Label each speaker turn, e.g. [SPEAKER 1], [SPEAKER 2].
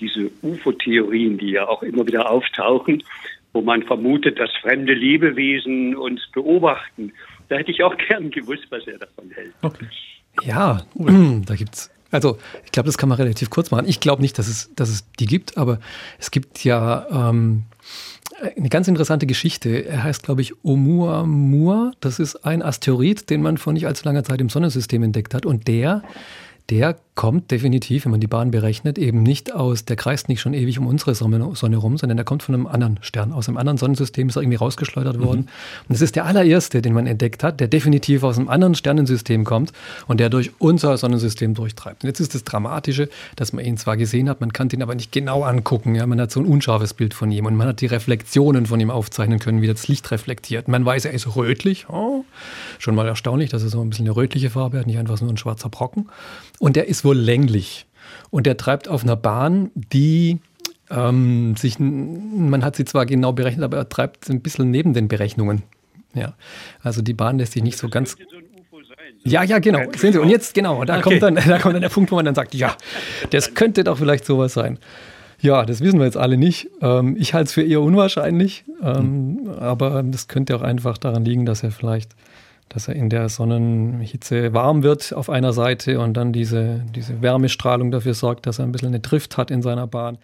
[SPEAKER 1] diese UFO-Theorien, die ja auch immer wieder auftauchen, wo man vermutet, dass fremde Lebewesen uns beobachten. Da hätte ich auch gern gewusst, was er davon hält.
[SPEAKER 2] Okay. Ja, da gibt's. Also ich glaube, das kann man relativ kurz machen. Ich glaube nicht, dass es, dass es die gibt, aber es gibt ja ähm, eine ganz interessante Geschichte. Er heißt, glaube ich, Oumuamua. Das ist ein Asteroid, den man vor nicht allzu langer Zeit im Sonnensystem entdeckt hat. Und der der kommt definitiv, wenn man die Bahn berechnet, eben nicht aus, der kreist nicht schon ewig um unsere Sonne, rum, sondern der kommt von einem anderen Stern. Aus einem anderen Sonnensystem ist er irgendwie rausgeschleudert mhm. worden. Und es ist der allererste, den man entdeckt hat, der definitiv aus einem anderen Sternensystem kommt und der durch unser Sonnensystem durchtreibt. Und jetzt ist das Dramatische, dass man ihn zwar gesehen hat, man kann ihn aber nicht genau angucken. Ja? Man hat so ein unscharfes Bild von ihm und man hat die Reflexionen von ihm aufzeichnen können, wie das Licht reflektiert. Man weiß, er ist rötlich. Oh, schon mal erstaunlich, dass er so ein bisschen eine rötliche Farbe hat, nicht einfach nur ein schwarzer Brocken. Und der ist wohl länglich. Und der treibt auf einer Bahn, die ähm, sich, man hat sie zwar genau berechnet, aber er treibt ein bisschen neben den Berechnungen. Ja, also die Bahn lässt sich nicht so ganz. Ja, ja, genau. Sehen Sie, und jetzt, genau, da, okay. kommt dann, da kommt dann der Punkt, wo man dann sagt, ja, das könnte doch vielleicht sowas sein. Ja, das wissen wir jetzt alle nicht. Ähm, ich halte es für eher unwahrscheinlich, ähm, aber das könnte auch einfach daran liegen, dass er vielleicht dass er in der Sonnenhitze warm wird auf einer Seite und dann diese, diese Wärmestrahlung dafür sorgt, dass er ein bisschen eine Drift hat in seiner Bahn.